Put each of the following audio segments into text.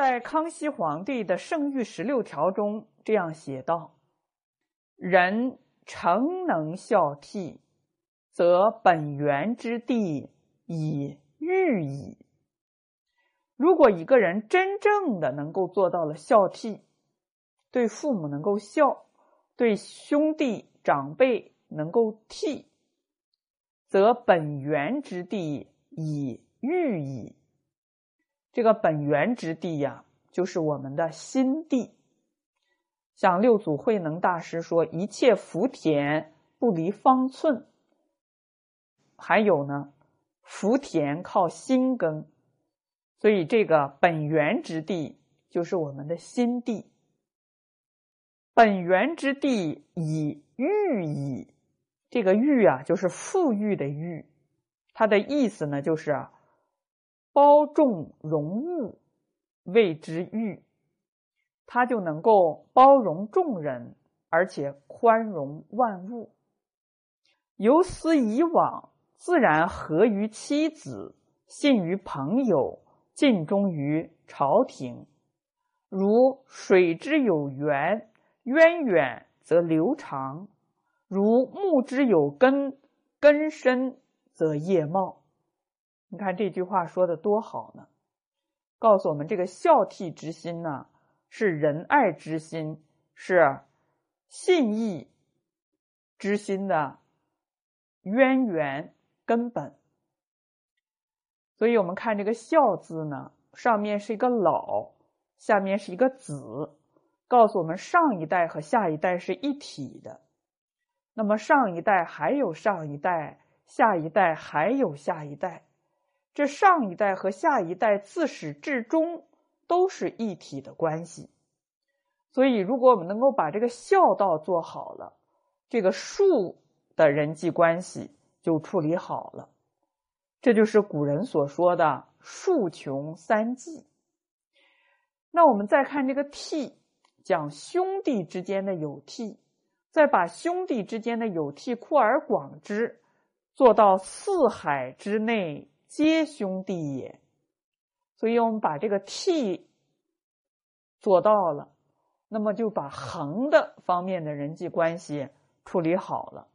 在康熙皇帝的圣谕十六条中这样写道：“人诚能孝悌，则本源之地已愈矣。”如果一个人真正的能够做到了孝悌，对父母能够孝，对兄弟长辈能够悌，则本源之地已愈矣。这个本源之地呀，就是我们的心地。像六祖慧能大师说：“一切福田不离方寸。”还有呢，福田靠心耕，所以这个本源之地就是我们的心地。本源之地以欲矣，这个欲啊，就是富裕的裕，它的意思呢，就是啊。包众容物，谓之欲，他就能够包容众人，而且宽容万物。由思以往，自然合于妻子，信于朋友，尽忠于朝廷。如水之有源，渊远则流长；如木之有根，根深则叶茂。你看这句话说的多好呢，告诉我们这个孝悌之心呢，是仁爱之心，是信义之心的渊源根本。所以，我们看这个“孝”字呢，上面是一个老，下面是一个子，告诉我们上一代和下一代是一体的。那么，上一代还有上一代，下一代还有下一代。这上一代和下一代自始至终都是一体的关系，所以如果我们能够把这个孝道做好了，这个术的人际关系就处理好了。这就是古人所说的“术穷三季”。那我们再看这个悌，讲兄弟之间的有悌，再把兄弟之间的有悌扩而广之，做到四海之内。皆兄弟也，所以我们把这个悌做到了，那么就把横的方面的人际关系处理好了。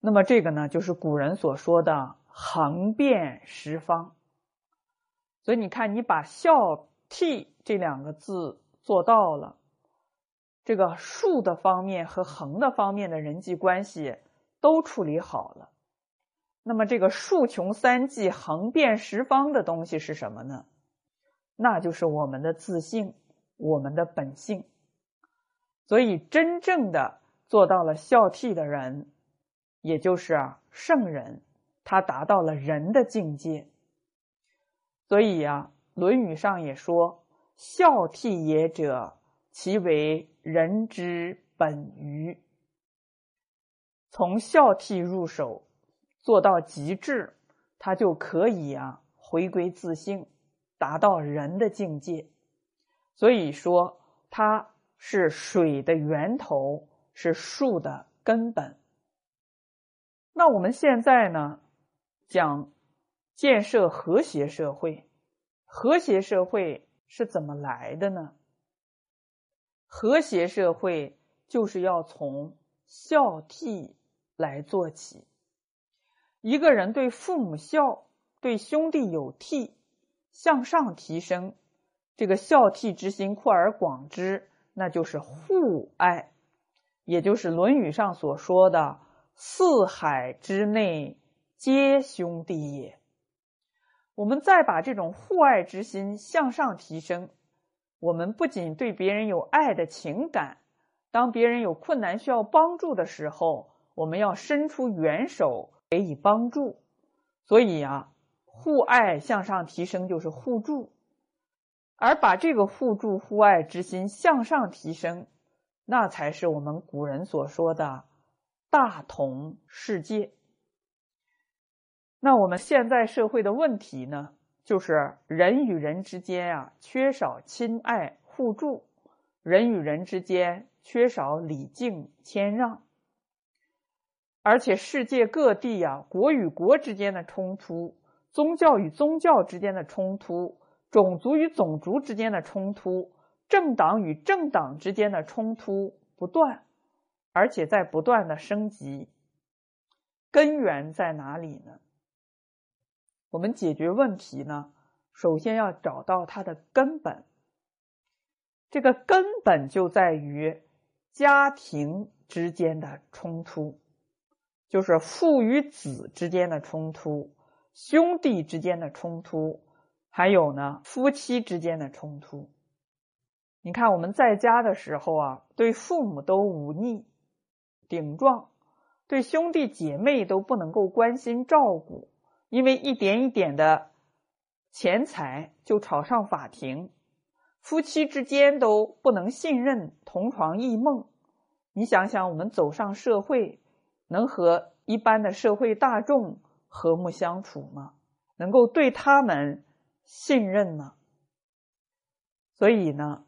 那么这个呢，就是古人所说的横遍十方。所以你看，你把孝悌这两个字做到了，这个竖的方面和横的方面的人际关系都处理好了。那么，这个竖穷三际、横遍十方的东西是什么呢？那就是我们的自信，我们的本性。所以，真正的做到了孝悌的人，也就是圣人，他达到了人的境界。所以呀，《论语》上也说：“孝悌也者，其为人之本于。”从孝悌入手。做到极致，他就可以啊回归自性，达到人的境界。所以说，它是水的源头，是树的根本。那我们现在呢，讲建设和谐社会，和谐社会是怎么来的呢？和谐社会就是要从孝悌来做起。一个人对父母孝，对兄弟有悌，向上提升，这个孝悌之心扩而广之，那就是互爱，也就是《论语》上所说的“四海之内皆兄弟也”。我们再把这种互爱之心向上提升，我们不仅对别人有爱的情感，当别人有困难需要帮助的时候，我们要伸出援手。给予帮助，所以啊，互爱向上提升就是互助，而把这个互助互爱之心向上提升，那才是我们古人所说的大同世界。那我们现在社会的问题呢，就是人与人之间啊，缺少亲爱互助，人与人之间缺少礼敬谦让。而且世界各地呀，国与国之间的冲突，宗教与宗教之间的冲突，种族与种族之间的冲突，政党与政党之间的冲突不断，而且在不断的升级。根源在哪里呢？我们解决问题呢，首先要找到它的根本。这个根本就在于家庭之间的冲突，就是父与子之间的冲突，兄弟之间的冲突，还有呢夫妻之间的冲突。你看我们在家的时候啊，对父母都忤逆、顶撞，对兄弟姐妹都不能够关心照顾。因为一点一点的钱财就吵上法庭，夫妻之间都不能信任，同床异梦。你想想，我们走上社会，能和一般的社会大众和睦相处吗？能够对他们信任吗？所以呢，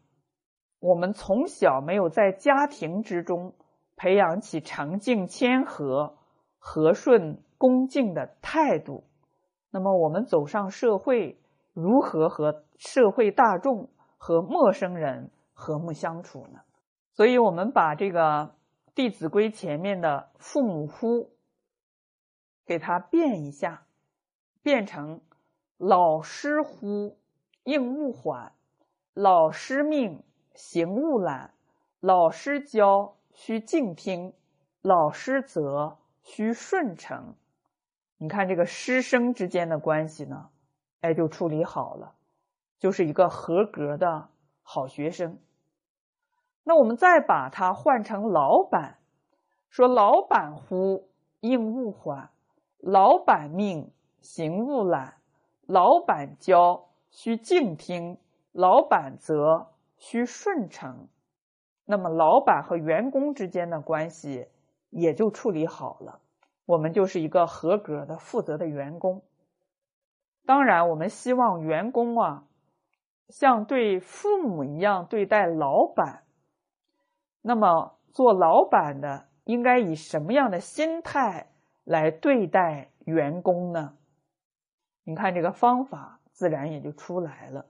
我们从小没有在家庭之中培养起诚敬、谦和、和顺、恭敬的态度。那么我们走上社会，如何和社会大众和陌生人和睦相处呢？所以，我们把这个《弟子规》前面的“父母呼”给它变一下，变成“老师呼，应勿缓；老师命，行勿懒；老师教，须敬听；老师责，须顺承。”你看这个师生之间的关系呢，哎，就处理好了，就是一个合格的好学生。那我们再把它换成老板，说老板呼应勿缓，老板命行勿懒，老板教需静听，老板责需顺承。那么老板和员工之间的关系也就处理好了。我们就是一个合格的、负责的员工。当然，我们希望员工啊，像对父母一样对待老板。那么，做老板的应该以什么样的心态来对待员工呢？你看，这个方法自然也就出来了。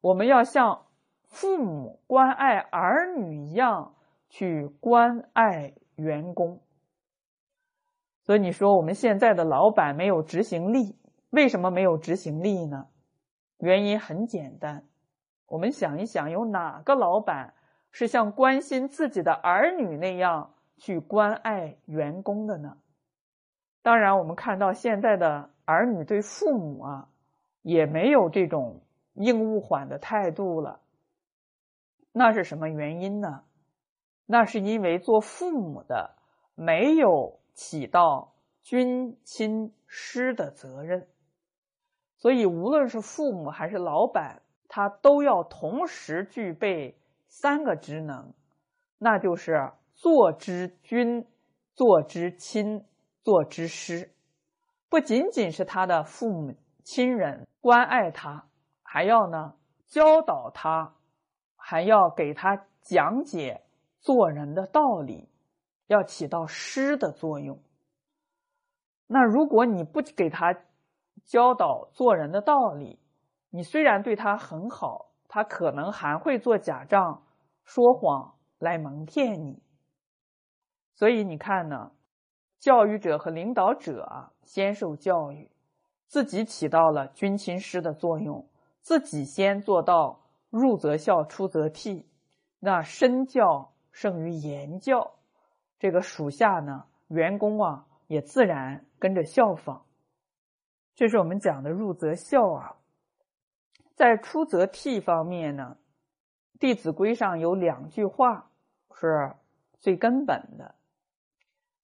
我们要像父母关爱儿女一样去关爱员工。所以你说我们现在的老板没有执行力，为什么没有执行力呢？原因很简单，我们想一想，有哪个老板是像关心自己的儿女那样去关爱员工的呢？当然，我们看到现在的儿女对父母啊，也没有这种应勿缓的态度了。那是什么原因呢？那是因为做父母的没有。起到君亲师的责任，所以无论是父母还是老板，他都要同时具备三个职能，那就是做之君、做之亲、做之师。不仅仅是他的父母亲人关爱他，还要呢教导他，还要给他讲解做人的道理。要起到师的作用。那如果你不给他教导做人的道理，你虽然对他很好，他可能还会做假账、说谎来蒙骗你。所以你看呢，教育者和领导者啊，先受教育，自己起到了君亲师的作用，自己先做到入则孝，出则悌，那身教胜于言教。这个属下呢，员工啊，也自然跟着效仿。这是我们讲的入则孝啊。在出则悌方面呢，《弟子规》上有两句话是最根本的。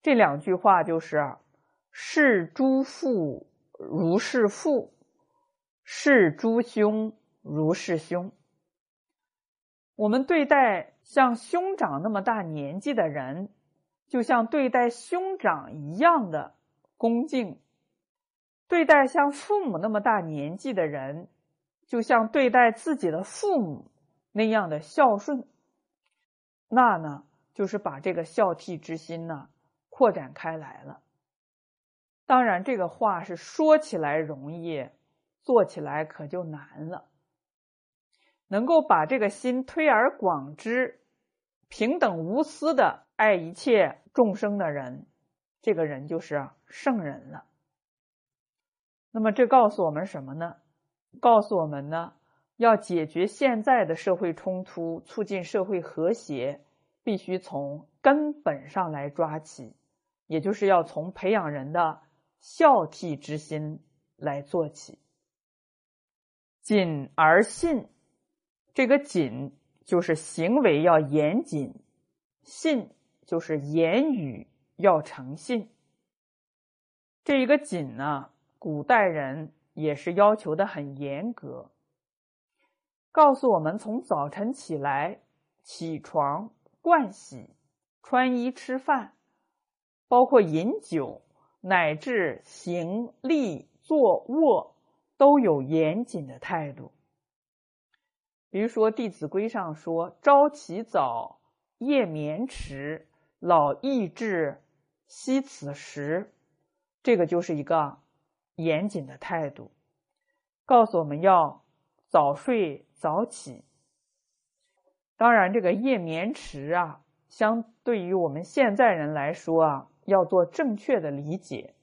这两句话就是“视诸父如是父，视诸兄如是兄”。我们对待像兄长那么大年纪的人。就像对待兄长一样的恭敬，对待像父母那么大年纪的人，就像对待自己的父母那样的孝顺，那呢，就是把这个孝悌之心呢扩展开来了。当然，这个话是说起来容易，做起来可就难了。能够把这个心推而广之，平等无私的爱一切众生的人，这个人就是圣人了。那么这告诉我们什么呢？告诉我们呢，要解决现在的社会冲突，促进社会和谐，必须从根本上来抓起，也就是要从培养人的孝悌之心来做起。谨而信。这个谨就是行为要严谨，信就是言语要诚信。这一个谨呢，古代人也是要求的很严格，告诉我们从早晨起来起床、盥洗、穿衣、吃饭，包括饮酒，乃至行、立、坐、卧，都有严谨的态度。比如说《弟子规》上说：“朝起早，夜眠迟，老易至，惜此时。”这个就是一个严谨的态度，告诉我们要早睡早起。当然，这个夜眠迟啊，相对于我们现在人来说啊，要做正确的理解，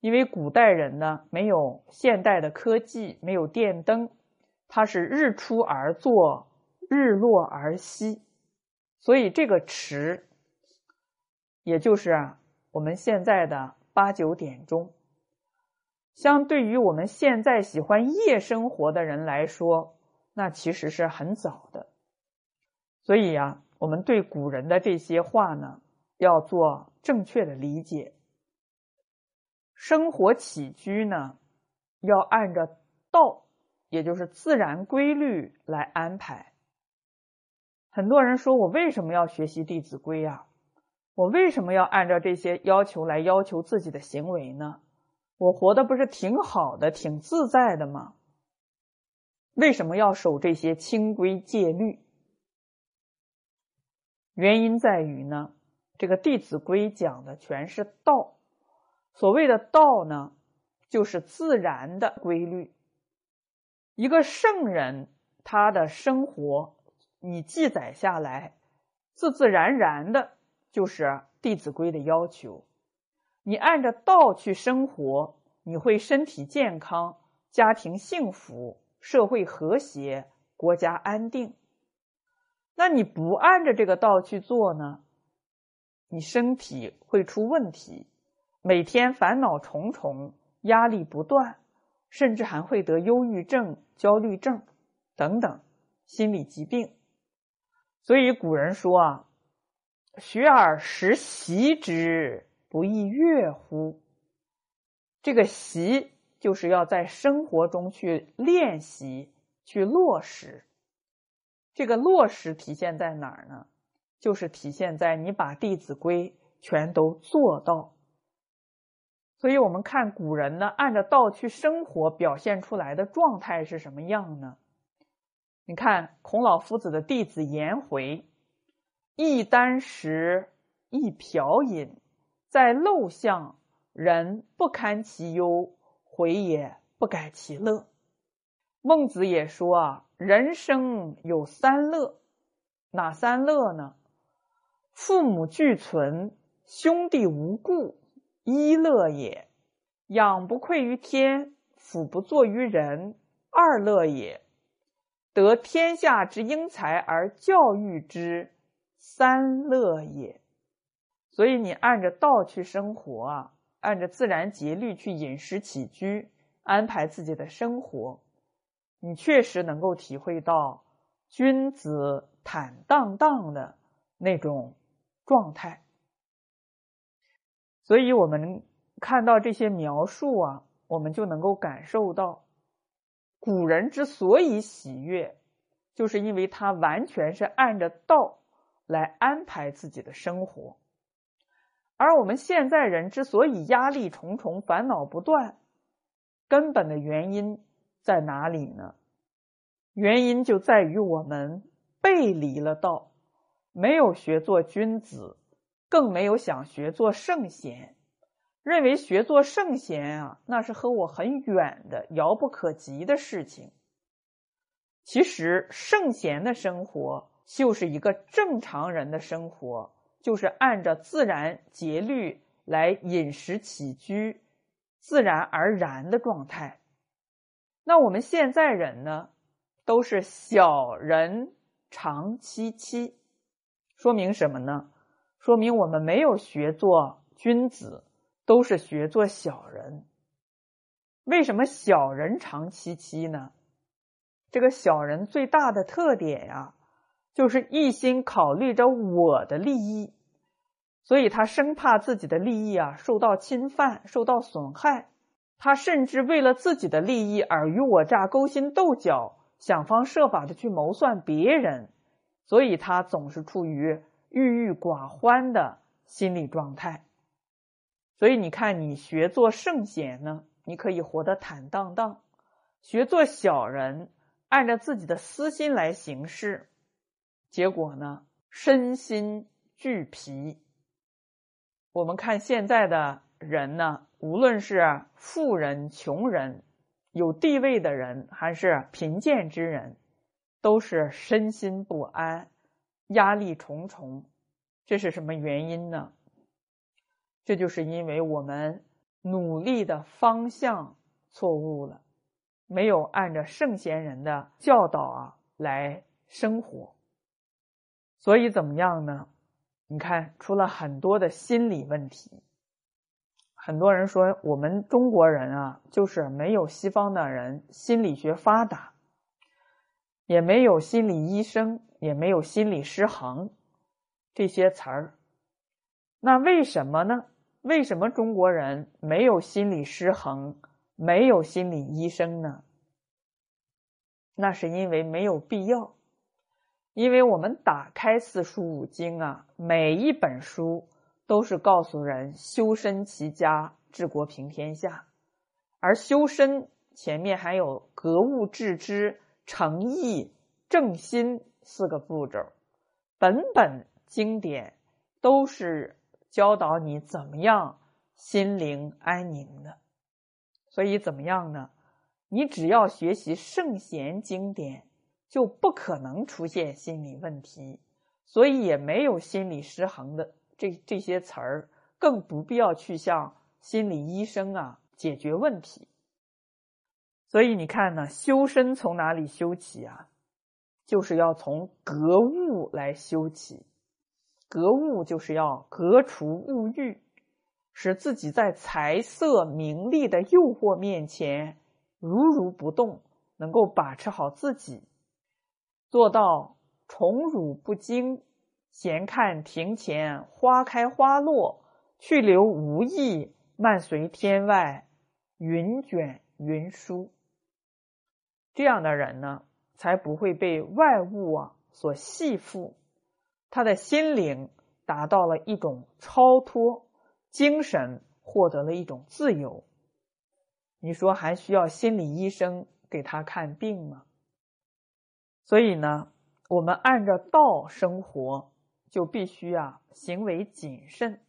因为古代人呢，没有现代的科技，没有电灯。它是日出而作，日落而息，所以这个迟，也就是啊我们现在的八九点钟。相对于我们现在喜欢夜生活的人来说，那其实是很早的。所以呀，我们对古人的这些话呢，要做正确的理解。生活起居呢，要按照道。也就是自然规律来安排。很多人说我为什么要学习《弟子规》呀？我为什么要按照这些要求来要求自己的行为呢？我活的不是挺好的、挺自在的吗？为什么要守这些清规戒律？原因在于呢，这个《弟子规》讲的全是道。所谓的道呢，就是自然的规律。一个圣人，他的生活你记载下来，自自然然的，就是《弟子规》的要求。你按照道去生活，你会身体健康，家庭幸福，社会和谐，国家安定。那你不按着这个道去做呢？你身体会出问题，每天烦恼重重，压力不断。甚至还会得忧郁症、焦虑症等等心理疾病。所以古人说啊：“学而时习之，不亦说乎？”这个习就是要在生活中去练习、去落实。这个落实体现在哪儿呢？就是体现在你把《弟子规》全都做到。所以，我们看古人呢，按照道去生活，表现出来的状态是什么样呢？你看孔老夫子的弟子颜回，一箪食，一瓢饮，在陋巷，人不堪其忧，回也不改其乐。孟子也说啊，人生有三乐，哪三乐呢？父母俱存，兄弟无故。一乐也，养不愧于天，俯不作于人；二乐也，得天下之英才而教育之；三乐也。所以你按着道去生活啊，按着自然节律去饮食起居，安排自己的生活，你确实能够体会到君子坦荡荡的那种状态。所以，我们看到这些描述啊，我们就能够感受到，古人之所以喜悦，就是因为他完全是按着道来安排自己的生活。而我们现在人之所以压力重重、烦恼不断，根本的原因在哪里呢？原因就在于我们背离了道，没有学做君子。更没有想学做圣贤，认为学做圣贤啊，那是和我很远的、遥不可及的事情。其实，圣贤的生活就是一个正常人的生活，就是按照自然节律来饮食起居，自然而然的状态。那我们现在人呢，都是小人长戚戚，说明什么呢？说明我们没有学做君子。都是学做小人，为什么小人长戚戚呢？这个小人最大的特点呀，就是一心考虑着我的利益，所以他生怕自己的利益啊受到侵犯、受到损害，他甚至为了自己的利益尔虞我诈、勾心斗角，想方设法的去谋算别人，所以他总是处于郁郁寡欢的心理状态。所以你看，你学做圣贤呢，你可以活得坦荡荡；学做小人，按照自己的私心来行事，结果呢，身心俱疲。我们看现在的人呢，无论是富人、穷人，有地位的人还是贫贱之人，都是身心不安，压力重重。这是什么原因呢？这就是因为我们努力的方向错误了，没有按照圣贤人的教导啊来生活，所以怎么样呢？你看出了很多的心理问题。很多人说我们中国人啊，就是没有西方的人心理学发达，也没有心理医生，也没有心理失衡这些词儿。那为什么呢？为什么中国人没有心理失衡，没有心理医生呢？那是因为没有必要。因为我们打开四书五经啊，每一本书都是告诉人修身齐家治国平天下，而修身前面还有格物致知、诚意正心四个步骤，本本经典都是。教导你怎么样心灵安宁的，所以怎么样呢？你只要学习圣贤经典，就不可能出现心理问题，所以也没有心理失衡的这这些词儿，更不必要去向心理医生啊解决问题。所以你看呢，修身从哪里修起啊？就是要从格物来修起。格物就是要格除物欲，使自己在财色名利的诱惑面前如如不动，能够把持好自己，做到宠辱不惊，闲看庭前花开花落，去留无意，漫随天外云卷云舒。这样的人呢，才不会被外物啊所系缚。他的心灵达到了一种超脱，精神获得了一种自由。你说还需要心理医生给他看病吗？所以呢，我们按照道生活，就必须啊行为谨慎。